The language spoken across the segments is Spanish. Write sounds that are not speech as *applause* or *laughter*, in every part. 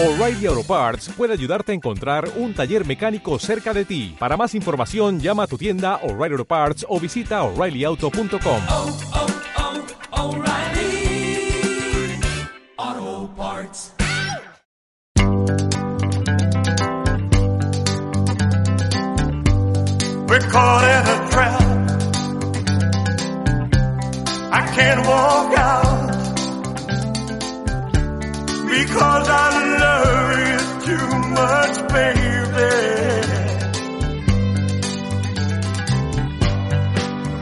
O'Reilly Auto Parts puede ayudarte a encontrar un taller mecánico cerca de ti. Para más información, llama a tu tienda O'Reilly Auto Parts o visita oreillyauto.com. oh, oh, O'Reilly Auto Parts. We're caught in a trap. I can't walk out because I love you too much, baby.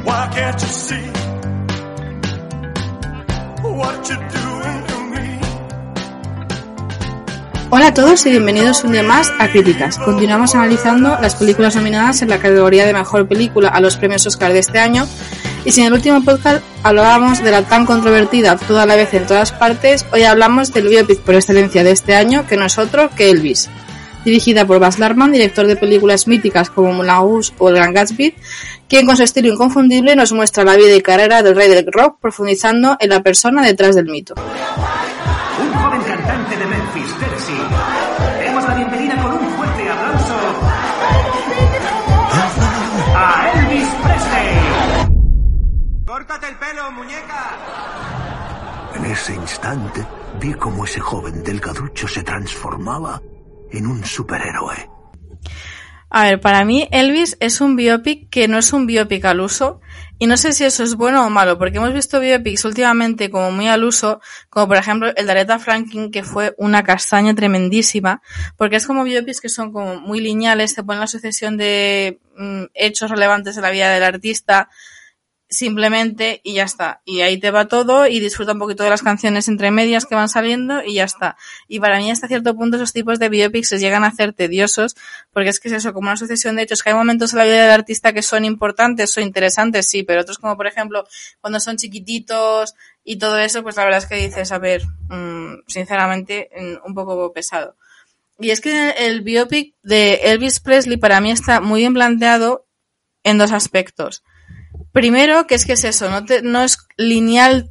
Why can't you see what you're doing to me? Hola a todos y bienvenidos un día más a Críticas. Continuamos analizando las películas nominadas en la categoría de Mejor Película a los premios Oscar de este año. Y si en el último podcast hablábamos de la tan controvertida Toda la vez en todas partes, hoy hablamos del biopic por excelencia de este año, que no es otro que Elvis. Dirigida por Baz Luhrmann, director de películas míticas como Moulin o El Gran Gatsby, quien con su estilo inconfundible nos muestra la vida y carrera del rey del rock, profundizando en la persona detrás del mito. Un joven cantante de Memphis. ¡Córtate el pelo, muñeca! En ese instante vi cómo ese joven delgaducho se transformaba en un superhéroe. A ver, para mí Elvis es un biopic que no es un biopic al uso y no sé si eso es bueno o malo porque hemos visto biopics últimamente como muy al uso, como por ejemplo el de Aretha Franklin que fue una castaña tremendísima porque es como biopics que son como muy lineales, te ponen la sucesión de mm, hechos relevantes de la vida del artista simplemente y ya está. Y ahí te va todo y disfruta un poquito de las canciones entre medias que van saliendo y ya está. Y para mí hasta cierto punto esos tipos de biopics se llegan a hacer tediosos porque es que es eso, como una sucesión de hechos que hay momentos en la vida del artista que son importantes o interesantes, sí, pero otros como por ejemplo cuando son chiquititos y todo eso, pues la verdad es que dices, a ver, mmm, sinceramente, un poco pesado. Y es que el biopic de Elvis Presley para mí está muy bien planteado en dos aspectos. Primero, que es que es eso, no, te, no es lineal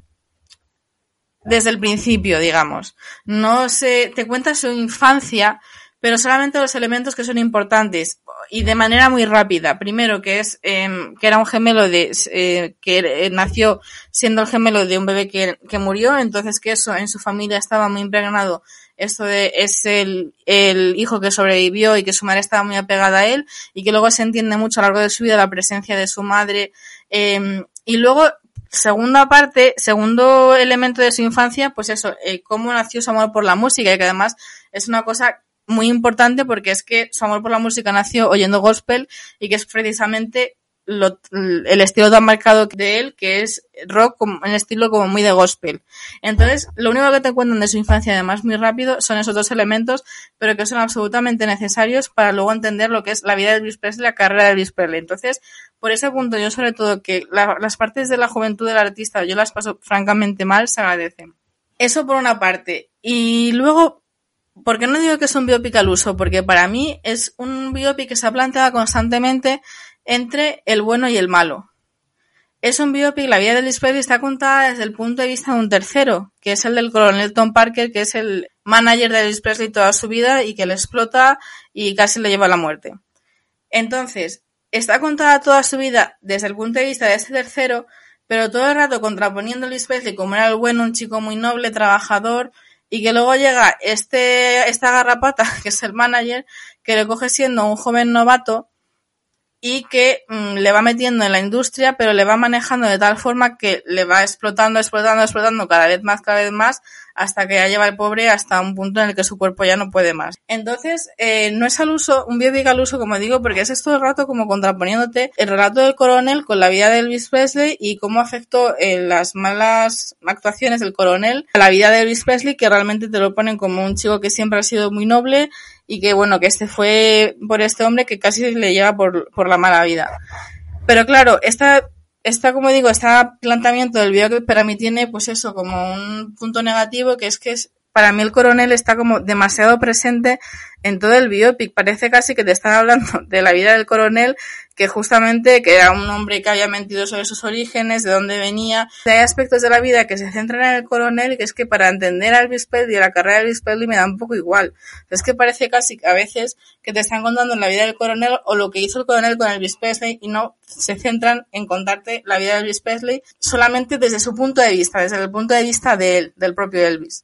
desde el principio, digamos. No se, te cuenta su infancia, pero solamente los elementos que son importantes y de manera muy rápida. Primero, que es eh, que era un gemelo de eh, que nació siendo el gemelo de un bebé que, que, murió, entonces que eso en su familia estaba muy impregnado. Esto de es el, el hijo que sobrevivió y que su madre estaba muy apegada a él y que luego se entiende mucho a lo largo de su vida la presencia de su madre. Eh, y luego segunda parte, segundo elemento de su infancia, pues eso, eh, cómo nació su amor por la música y que además es una cosa muy importante porque es que su amor por la música nació oyendo gospel y que es precisamente lo, el estilo tan marcado de él, que es rock en estilo como muy de gospel. Entonces, lo único que te cuentan de su infancia, además muy rápido, son esos dos elementos, pero que son absolutamente necesarios para luego entender lo que es la vida de Elvis Presley, la carrera de Elvis Presley. Entonces, por ese punto, yo sobre todo que la, las partes de la juventud del artista yo las paso francamente mal, se agradecen. Eso por una parte. Y luego, ¿por qué no digo que es un biopic al uso? Porque para mí es un biopic que se ha planteado constantemente entre el bueno y el malo. Es un biopic, la vida de Presley está contada desde el punto de vista de un tercero, que es el del coronel Tom Parker, que es el manager de Elvis Presley toda su vida y que le explota y casi le lleva a la muerte. Entonces, está contada toda su vida desde el punto de vista de ese tercero, pero todo el rato contraponiendo a Elvis Presley como era el bueno, un chico muy noble, trabajador, y que luego llega este, esta garrapata, *laughs* que es el manager, que le coge siendo un joven novato, y que mmm, le va metiendo en la industria, pero le va manejando de tal forma que le va explotando, explotando, explotando cada vez más, cada vez más, hasta que ya lleva el pobre hasta un punto en el que su cuerpo ya no puede más. Entonces, eh, no es al uso, un biopic al uso, como digo, porque es todo el rato como contraponiéndote el relato del coronel con la vida de Elvis Presley y cómo afectó eh, las malas actuaciones del coronel a la vida de Elvis Presley, que realmente te lo ponen como un chico que siempre ha sido muy noble, y que bueno, que este fue por este hombre que casi le lleva por, por la mala vida. Pero claro, esta, esta, como digo, este planteamiento del biopic para mí tiene pues eso, como un punto negativo, que es que es para mí el coronel está como demasiado presente en todo el biopic. Parece casi que te están hablando *laughs* de la vida del coronel, que justamente que era un hombre que había mentido sobre sus orígenes, de dónde venía. Hay aspectos de la vida que se centran en el coronel y que es que para entender a Elvis Presley y la carrera de Elvis Presley me da un poco igual. Es que parece casi a veces que te están contando la vida del coronel o lo que hizo el coronel con Elvis Presley y no se centran en contarte la vida de Elvis Presley solamente desde su punto de vista, desde el punto de vista de él, del propio Elvis.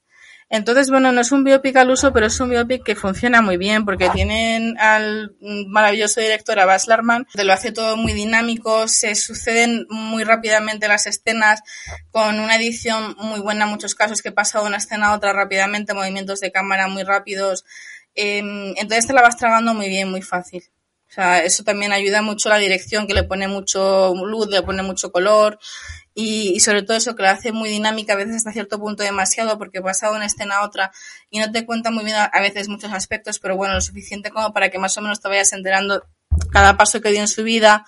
Entonces, bueno, no es un biopic al uso, pero es un biopic que funciona muy bien porque tienen al maravilloso director a Baz Luhrmann, que lo hace todo muy dinámico, se suceden muy rápidamente las escenas con una edición muy buena en muchos casos que pasa de una escena a otra rápidamente, movimientos de cámara muy rápidos. Em, entonces te la vas tragando muy bien, muy fácil. O sea, eso también ayuda mucho la dirección, que le pone mucho luz, le pone mucho color y, y, sobre todo eso que la hace muy dinámica, a veces hasta cierto punto demasiado, porque pasa de una escena a otra y no te cuenta muy bien a, veces muchos aspectos, pero bueno, lo suficiente como para que más o menos te vayas enterando cada paso que dio en su vida,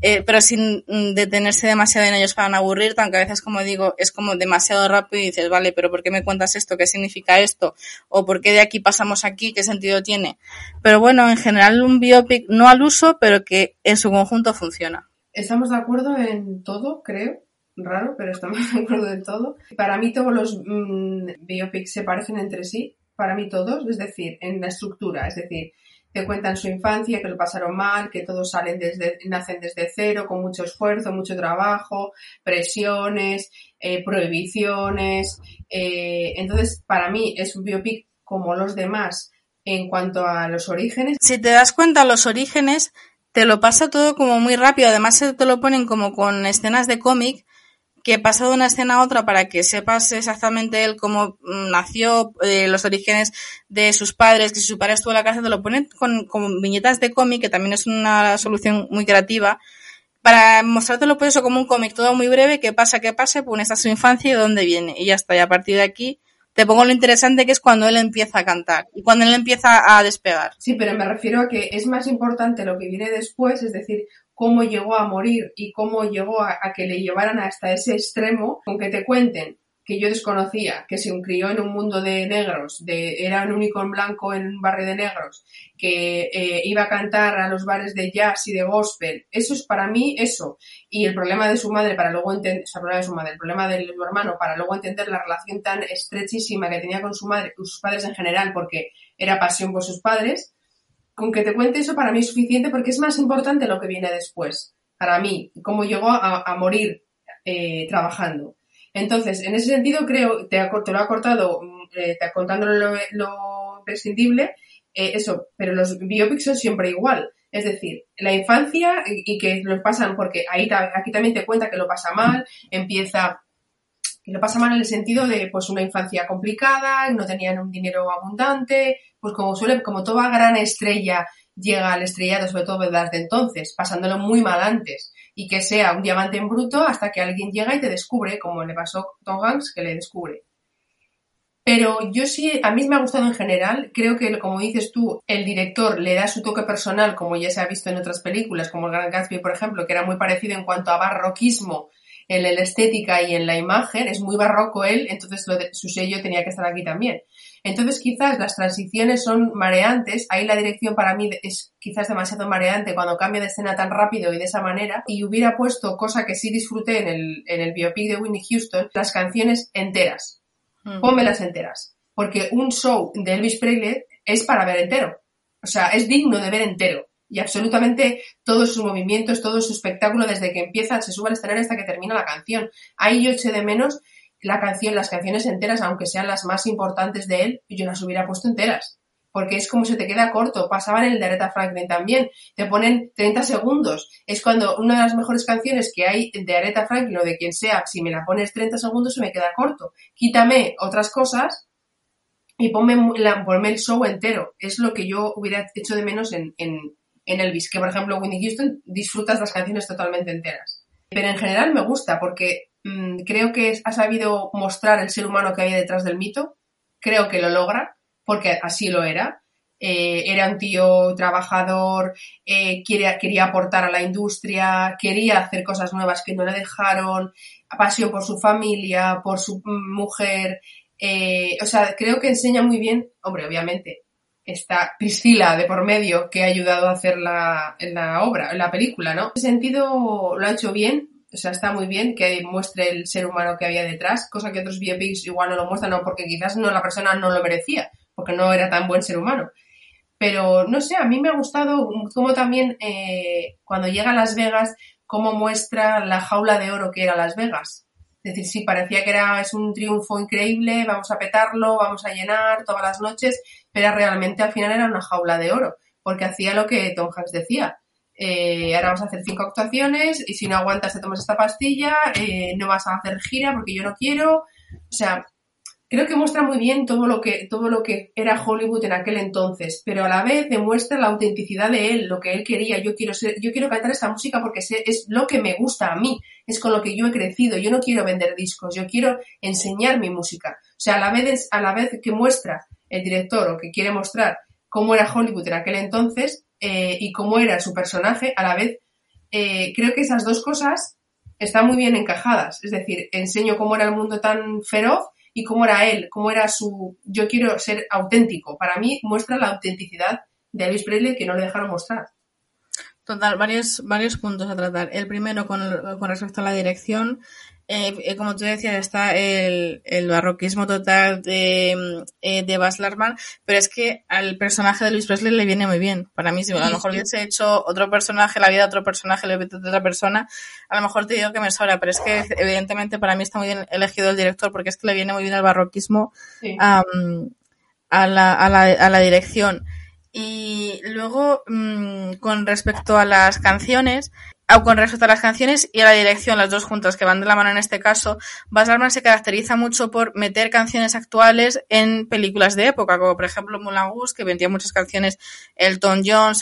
eh, pero sin detenerse demasiado en ellos para no aburrirte, aunque a veces, como digo, es como demasiado rápido y dices, vale, pero ¿por qué me cuentas esto? ¿Qué significa esto? ¿O por qué de aquí pasamos aquí? ¿Qué sentido tiene? Pero bueno, en general un biopic no al uso, pero que en su conjunto funciona. Estamos de acuerdo en todo, creo raro, pero estamos *laughs* de acuerdo en todo. Para mí todos los mmm, biopics se parecen entre sí, para mí todos, es decir, en la estructura, es decir, te cuentan su infancia, que lo pasaron mal, que todos salen desde, nacen desde cero, con mucho esfuerzo, mucho trabajo, presiones, eh, prohibiciones. Eh, entonces, para mí es un biopic como los demás en cuanto a los orígenes. Si te das cuenta, los orígenes te lo pasa todo como muy rápido. Además, te lo ponen como con escenas de cómic que pasa de una escena a otra para que sepas exactamente él cómo nació, eh, los orígenes de sus padres, que si su padre estuvo en la cárcel, te lo ponen con, viñetas de cómic, que también es una solución muy creativa, para mostrártelo pues eso como un cómic todo muy breve, que pasa, que pase, pues esta su infancia y de dónde viene, y ya está, y a partir de aquí te pongo lo interesante que es cuando él empieza a cantar y cuando él empieza a despegar. Sí, pero me refiero a que es más importante lo que viene después, es decir, cómo llegó a morir y cómo llegó a, que le llevaran hasta ese extremo, aunque te cuenten que yo desconocía, que se crió en un mundo de negros, de, era un único blanco en un barrio de negros, que eh, iba a cantar a los bares de jazz y de gospel. Eso es para mí eso. Y el problema de su madre para luego entender, o sea, el problema de su madre, el problema de su hermano para luego entender la relación tan estrechísima que tenía con su madre, con sus padres en general, porque era pasión por sus padres, con que te cuente eso para mí es suficiente porque es más importante lo que viene después. Para mí, cómo llegó a, a morir eh, trabajando. Entonces, en ese sentido, creo, te, te lo ha cortado eh, te, contándole lo, lo imprescindible, eh, eso, pero los biopics son siempre igual. Es decir, la infancia y, que los pasan, porque ahí aquí también te cuenta que lo pasa mal, empieza que lo pasa mal en el sentido de pues una infancia complicada, no tenían un dinero abundante, pues como suele, como toda gran estrella llega al estrellado, sobre todo desde entonces, pasándolo muy mal antes, y que sea un diamante en bruto hasta que alguien llega y te descubre, como le pasó a Tom Hanks, que le descubre. Pero yo sí, a mí me ha gustado en general, creo que como dices tú, el director le da su toque personal, como ya se ha visto en otras películas, como el Gran Gatsby, por ejemplo, que era muy parecido en cuanto a barroquismo en la estética y en la imagen, es muy barroco él, entonces lo de, su sello tenía que estar aquí también. Entonces quizás las transiciones son mareantes, ahí la dirección para mí es quizás demasiado mareante cuando cambia de escena tan rápido y de esa manera, y hubiera puesto, cosa que sí disfruté en el, en el biopic de Winnie Houston, las canciones enteras. Mm. Pónmelas enteras. Porque un show de Elvis Presley es para ver entero. O sea, es digno de ver entero y absolutamente todos sus movimientos, todo su espectáculo desde que empieza, se sube al escenario hasta que termina la canción. Ahí yo eché de menos la canción, las canciones enteras, aunque sean las más importantes de él, yo las hubiera puesto enteras. Porque es como se te queda corto. Pasaban el de Aretha Franklin también. Te ponen 30 segundos. Es cuando una de las mejores canciones que hay de Aretha Franklin o de quien sea, si me la pones 30 segundos se me queda corto. Quítame otras cosas y ponme, ponme el show entero. Es lo que yo hubiera hecho de menos en, en, en Elvis, que por ejemplo Winnie Houston disfrutas las canciones totalmente enteras. Pero en general me gusta porque mmm, creo que ha sabido mostrar el ser humano que había detrás del mito, creo que lo logra, porque así lo era. Eh, era un tío trabajador, eh, quería, aportar a la industria, quería hacer cosas nuevas que no le dejaron, pasión por su familia, por su mujer, Eh, o sea, creo que enseña muy bien, hombre, obviamente, está Priscila de por medio que ha ayudado a hacer la, la obra, la película, ¿no? En ese sentido lo ha hecho bien, o sea, está muy bien que muestre el ser humano que había detrás, cosa que otros biopics igual no lo muestran, no, porque quizás no la persona no lo merecía, porque no era tan buen ser humano. Pero no sé, a mí me ha gustado cómo también eh, cuando llega a Las Vegas, cómo muestra la jaula de oro que era Las Vegas. Es decir, sí, parecía que era, es un triunfo increíble, vamos a petarlo, vamos a llenar todas las noches, pero realmente al final era una jaula de oro, porque hacía lo que Tom Hanks decía. Eh, ahora vamos a hacer cinco actuaciones y si no aguantas te tomas esta pastilla, eh, no vas a hacer gira porque yo no quiero. O sea, creo que muestra muy bien todo lo que, todo lo que era Hollywood en aquel entonces, pero a la vez demuestra la autenticidad de él, lo que él quería. Yo quiero ser, yo quiero cantar esta música porque es lo que me gusta a mí, es con lo que yo he crecido. Yo no quiero vender discos, yo quiero enseñar mi música. O sea, a la vez, a la vez que muestra el director o que quiere mostrar cómo era Hollywood en aquel entonces eh, y cómo era su personaje, a la vez eh, creo que esas dos cosas están muy bien encajadas. Es decir, enseño cómo era el mundo tan feroz y cómo era él, cómo era su... Yo quiero ser auténtico. Para mí muestra la autenticidad de Elvis Presley que no le dejaron mostrar. Total, varios, varios puntos a tratar. El primero con, con respecto a la dirección. Eh, eh, como tú decías, está el, el barroquismo total de, eh, de Baz Luhrmann, pero es que al personaje de Luis Presley le viene muy bien. Para mí, si a lo mejor hubiese hecho otro personaje, la vida de otro personaje, la vida de otra persona, a lo mejor te digo que me sobra, pero es que evidentemente para mí está muy bien elegido el director porque es que le viene muy bien el barroquismo Sí. a, la, a, la, a la dirección. Y luego, mm, con respecto a las canciones, con respecto a las canciones y a la dirección, las dos juntas que van de la mano en este caso, Baz Luhrmann se caracteriza mucho por meter canciones actuales en películas de época, como por ejemplo Moulin Rouge, que vendía muchas canciones Elton John,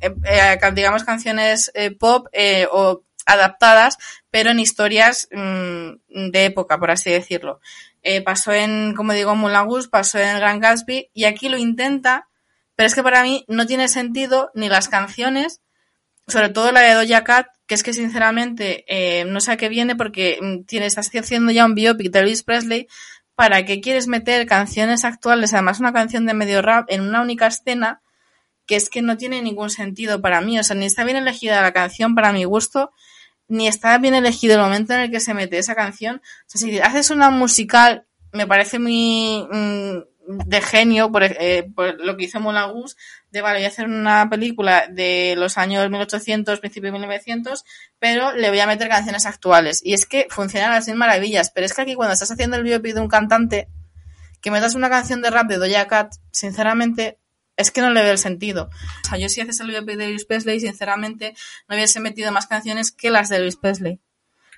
eh, eh, digamos canciones eh, pop eh, o adaptadas, pero en historias mm, de época, por así decirlo. Eh, pasó en, como digo, Moulin Rouge, pasó en Gran Gatsby, y aquí lo intenta, pero es que para mí no tiene sentido ni las canciones, sobre todo la de Doja Cat, que es que sinceramente eh, no sé a qué viene porque mm, tienes, estás haciendo ya un biopic de Elvis Presley, ¿para qué quieres meter canciones actuales, además una canción de medio rap, en una única escena? Que es que no tiene ningún sentido para mí, o sea, ni está bien elegida la canción para mi gusto, ni está bien elegido el momento en el que se mete esa canción. O sea, si haces una musical, me parece muy mm, de genio por, eh, por lo que hizo Moulin Rouge, de vale, voy a hacer una película de los años 1800, principio de 1900, pero le voy a meter canciones actuales. Y es que funcionan así maravillas, pero es que aquí cuando estás haciendo el biopic de un cantante, que metas una canción de rap de Doja Cat, sinceramente, es que no le veo el sentido. O sea, yo si haces el biopic de Elvis Presley, sinceramente, no hubiese metido más canciones que las de Elvis Presley.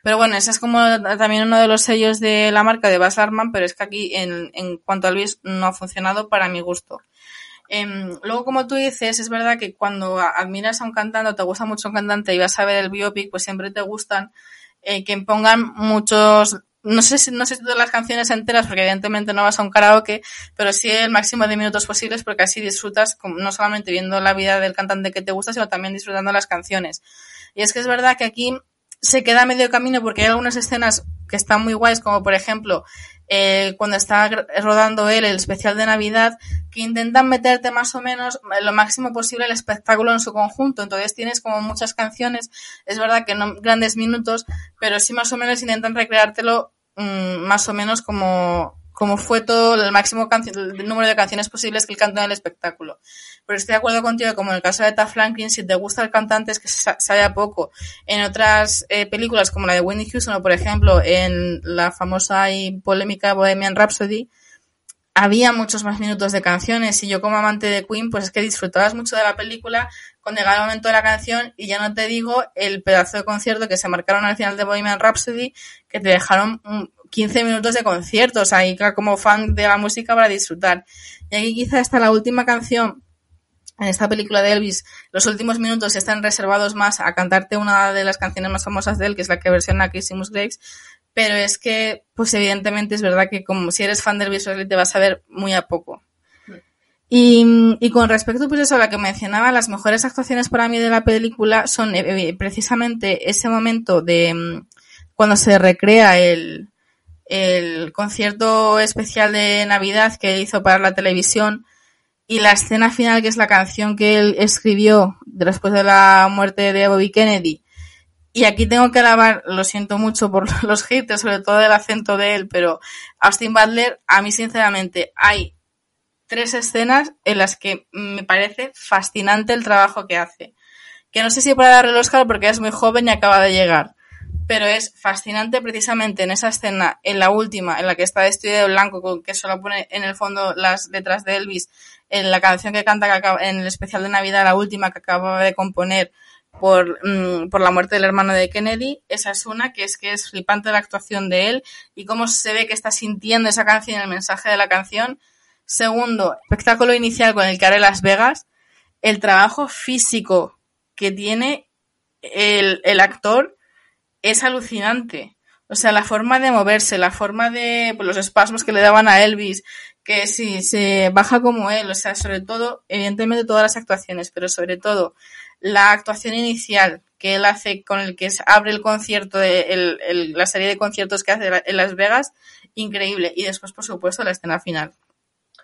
Pero bueno, ese es como también uno de los sellos de la marca de Baz Luhrmann, pero es que aquí en, en cuanto a Elvis no ha funcionado para mi gusto. Em, luego, como tú dices, es verdad que cuando admiras a un cantante o te gusta mucho un cantante y vas a ver el biopic, pues siempre te gustan eh, que pongan muchos, no sé si, no sé si todas las canciones enteras, porque evidentemente no vas a un karaoke, pero sí el máximo de minutos posibles, porque así disfrutas no solamente viendo la vida del cantante que te gusta, sino también disfrutando las canciones. Y es que es verdad que aquí se queda medio camino porque hay algunas escenas que están muy guays, como por ejemplo, eh, cuando está rodando él el especial de Navidad, que intentan meterte más o menos eh, lo máximo posible el espectáculo en su conjunto. Entonces tienes como muchas canciones, es verdad que no grandes minutos, pero sí más o menos intentan recreártelo mm, más o menos como, como fue todo el máximo el número de canciones posibles que él cantó en el espectáculo. Pero estoy de acuerdo contigo, como en el caso de Eta Franklin, si te gusta el cantante es que sa- sabe poco. En otras eh, películas, como la de Whitney Houston, o por ejemplo, en la famosa y polémica Bohemian Rhapsody, había muchos más minutos de canciones y yo como amante de Queen, pues es que disfrutabas mucho de la película cuando llegaba el momento de la canción y ya no te digo el pedazo de concierto que se marcaron al final de Bohemian Rhapsody que te dejaron 15 minutos de concierto, o sea, y como fan de la música para disfrutar. Y aquí quizá está la última canción en esta película de Elvis, los últimos minutos están reservados más a cantarte una de las canciones más famosas de él, que es la que versiona Casey Musgraves, pero es que, pues evidentemente es verdad que como si eres fan de Elvis Presley te vas a ver muy a poco. Y, y con respecto pues eso a la que mencionaba, las mejores actuaciones para mí de la película son eh, precisamente ese momento de mm, cuando se recrea el, el concierto especial de Navidad que hizo para la televisión y la escena final, que es la canción que él escribió después de la muerte de Bobby Kennedy. Y aquí tengo que alabar, lo siento mucho por *laughs* los haters, sobre todo el acento de él, pero Austin Butler, a mí sinceramente, hay tres escenas en las que me parece fascinante el trabajo que hace. Que no sé si para darle el Oscar porque es muy joven y acaba de llegar. Pero es fascinante precisamente en esa escena, en la última, en la que está vestido de blanco, que solo pone en el fondo las letras de Elvis, en la canción que canta en el especial de Navidad, la última que acababa de componer por, mm, por la muerte del hermano de Kennedy. Esa es una, que es que es flipante la actuación de él y cómo se ve que está sintiendo esa canción, el mensaje de la canción. Segundo, espectáculo inicial con el que haré Las Vegas, el trabajo físico que tiene el, el actor es alucinante. O sea, la forma de moverse, la forma de pues, los espasmos que le daban a Elvis, que si se baja como él, o sea, sobre todo, evidentemente todas las actuaciones, pero sobre todo la actuación inicial que él hace con el que abre el concierto, de, la serie de conciertos que hace en Las Vegas, increíble. Y después, por supuesto, la escena final.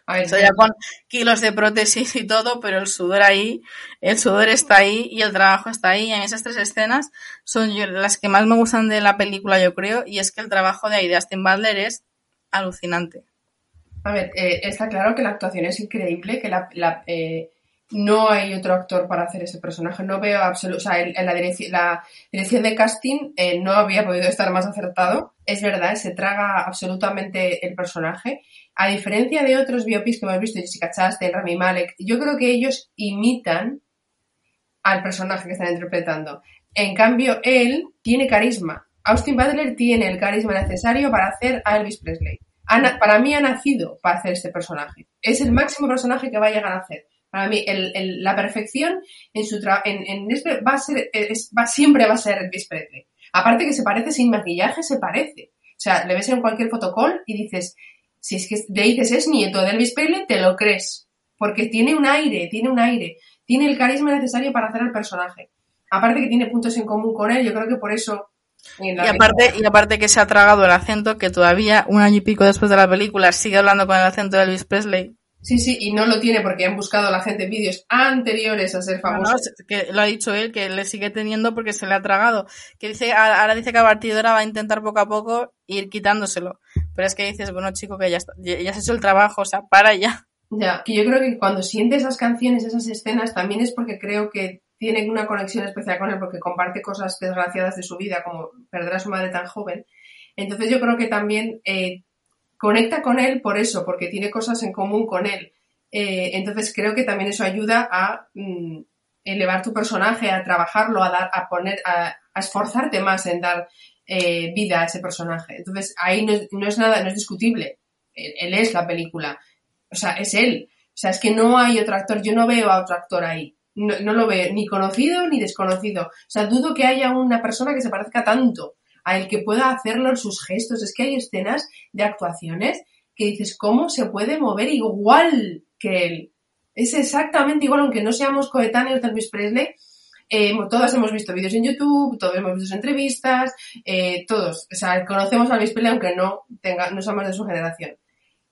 A ver, ya con kilos de prótesis y todo, pero el sudor ahí, el sudor está ahí y el trabajo está ahí. En esas tres escenas son yo- las que más me gustan de la película, yo creo, y es que el trabajo de ahí de Austin Butler es alucinante. A ver, eh, está claro que la actuación es increíble, que la, la, eh, no hay otro actor para hacer ese personaje. No veo absoluto, o sea, en la, direcci- la dirección de casting eh, no había podido estar más acertado. Es verdad, se traga absolutamente el personaje. A diferencia de otros biopics que hemos visto, Jessica Chastain, Rami Malek, yo creo que ellos imitan al personaje que están interpretando. En cambio, él tiene carisma. Austin Butler tiene el carisma necesario para hacer a Elvis Presley. Para mí ha nacido para hacer este personaje. Es el máximo personaje que va a llegar a hacer. Para mí, la perfección en su este va a ser, siempre va a ser Elvis Presley. Aparte que se parece sin maquillaje, se parece. O sea, le ves en cualquier fotocall y dices, si es que le dices es nieto de Elvis Presley, te lo crees. Porque tiene un aire, tiene un aire. Tiene el carisma necesario para hacer al personaje. Aparte que tiene puntos en común con él, yo creo que por eso... Y aparte, y aparte que se ha tragado el acento, que todavía un año y pico después de la película sigue hablando con el acento de Elvis Presley. Sí, sí, y no lo tiene porque han buscado la gente vídeos anteriores a ser No, no, que lo ha dicho él, que le sigue teniendo porque se le ha tragado. Que dice, ahora dice que a partir de ahora va a intentar poco a poco ir quitándoselo. Pero es que dices, bueno, chico, que ya, está, ya has hecho el trabajo, o sea, para ya. Ya, que yo creo que cuando siente esas canciones, esas escenas, también es porque creo que tiene una conexión especial con él, porque comparte cosas desgraciadas de su vida, como perder a su madre tan joven. Entonces yo creo que también eh, conecta con él por eso, porque tiene cosas en común con él. Eh, entonces creo que también eso ayuda a mm, elevar tu personaje, a trabajarlo, a dar, a poner, a esforzarte más en dar eh, vida a ese personaje. Entonces ahí no no es nada, no es discutible. Él, él es la película. O sea, es él. O sea, es que no hay otro actor. Yo no veo a otro actor ahí. No, no lo veo ni conocido ni desconocido. O sea, dudo que haya una persona que se parezca tanto a el que pueda hacerlo en sus gestos. Es que hay escenas de actuaciones que dices, ¿cómo se puede mover igual que él? Es exactamente igual, aunque no seamos coetáneos de Elvis Presley. Eh, todas hemos visto vídeos en YouTube, todos hemos visto entrevistas, eh, todos. O sea, conocemos a Elvis Presley aunque no, tenga, no somos de su generación.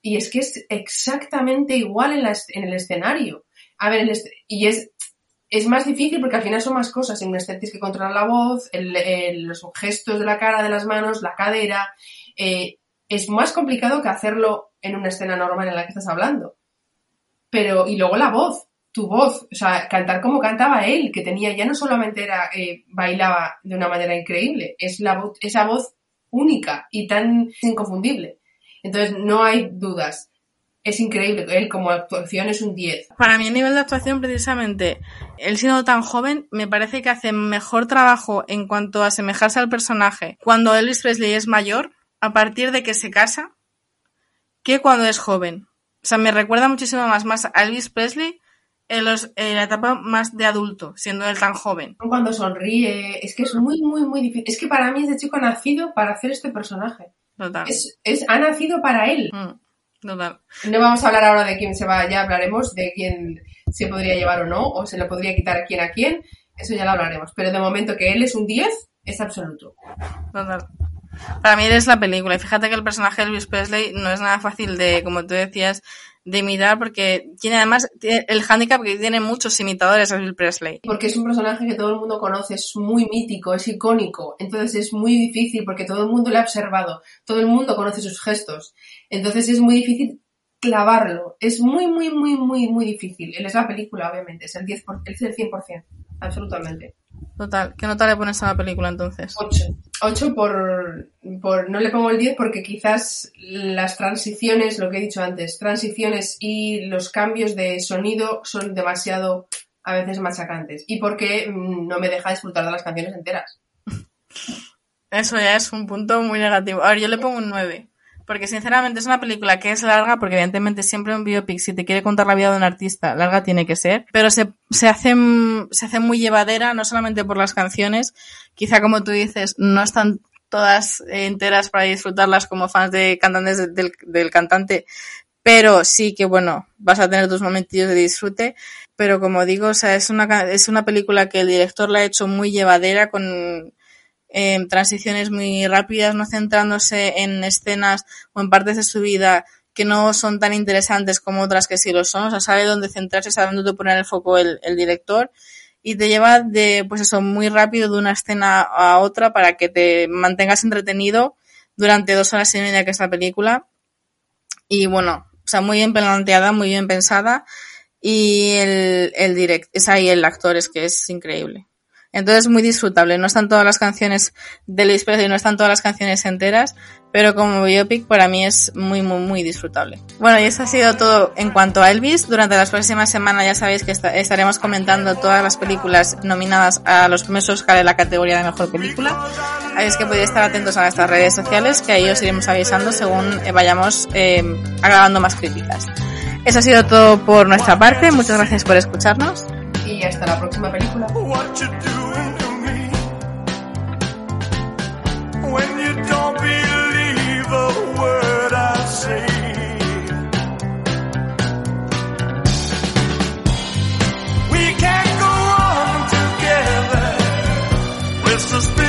Y es que es exactamente igual en, el escenario. A ver, el y es, es más difícil porque al final son más cosas. En un tienes que controlar la voz, los gestos de la cara, de las manos, la cadera. eh, es más complicado que hacerlo en una escena normal en la que estás hablando. Pero, y luego la voz, tu voz, o sea, cantar como cantaba él, que tenía, ya no solamente era, eh, bailaba de una manera increíble, es la voz, esa voz única y tan inconfundible. Entonces, no hay dudas. Es increíble. Él como actuación es un 10. Para mí, a nivel de actuación, precisamente, él siendo tan joven, me parece que hace mejor trabajo en cuanto a asemejarse al personaje cuando Elvis Presley es mayor, a partir de que se casa, que cuando es joven. O sea, me recuerda muchísimo más, más a Elvis Presley en, los, en la etapa más de adulto, siendo él tan joven. Cuando sonríe, es que es muy, muy, muy difícil. Es que para mí este chico ha nacido para hacer este personaje. Total. Es, es, ha nacido para él. Mm, total. No vamos a hablar ahora de quién se va, ya hablaremos de quién se podría llevar o no, o se le podría quitar a quién a quién. Eso ya lo hablaremos. Pero de momento que él es un 10, es absoluto. Total. Para mí es la película. Y fíjate que el personaje de Elvis Presley no es nada fácil de, como tú decías, de imitar porque tiene además el hándicap que tiene muchos imitadores a Elvis Presley. Porque es un personaje que todo el mundo conoce, es muy mítico, es icónico. Entonces es muy difícil porque todo el mundo le ha observado, todo el mundo conoce sus gestos. Entonces es muy difícil clavarlo. Es muy, muy, muy, muy, muy difícil. Él es la película, obviamente, es el 10%, es el 100%, absolutamente. Total. ¿Qué nota le pones a la película entonces? 8. 8 por, por, no le pongo el 10 porque quizás las transiciones, lo que he dicho antes, transiciones y los cambios de sonido son demasiado a veces machacantes. Y porque mm, no me deja disfrutar de las canciones enteras. *laughs* Eso ya es un punto muy negativo. A ver, yo le pongo un 9. Porque sinceramente es una película que es larga, porque evidentemente siempre un biopic, si te quiere contar la vida de un artista, larga tiene que ser, pero se, se, hace, se hace muy llevadera, no solamente por las canciones, quizá como tú dices, no están todas enteras para disfrutarlas como fans de cantantes de- del, del cantante, pero sí que bueno, vas a tener tus momentillos de disfrute, pero como digo, o sea, es una, es una película que el director la ha hecho muy llevadera con, eh, transiciones muy rápidas, no centrándose en escenas o en partes de su vida que no son tan interesantes como otras que sí lo son, o sea, sabe dónde centrarse, sabe dónde poner el foco el, el director. Y te lleva de, pues eso, muy rápido de una escena a otra para que te mantengas entretenido durante dos horas y media que es la película. Y bueno, o sea, muy bien planteada, muy bien pensada. Y el, el direct, es ahí el actor es que es increíble. Entonces muy disfrutable. No están todas las canciones de Elvis Presley, no están todas las canciones enteras, pero como biopic para mí es muy, muy, muy disfrutable. Bueno, y eso ha sido todo en cuanto a Elvis. Durante las próximas semanas ya sabéis que esta- estaremos comentando todas las películas nominadas a los premios Oscar en la categoría de mejor película. Así es que podéis estar atentos a nuestras redes sociales, que ahí os iremos avisando según eh, vayamos eh, agregando más críticas. Eso ha sido todo por nuestra parte. Muchas gracias por escucharnos. Y hasta la próxima película.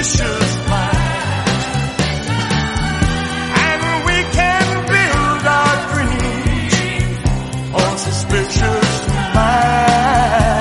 should.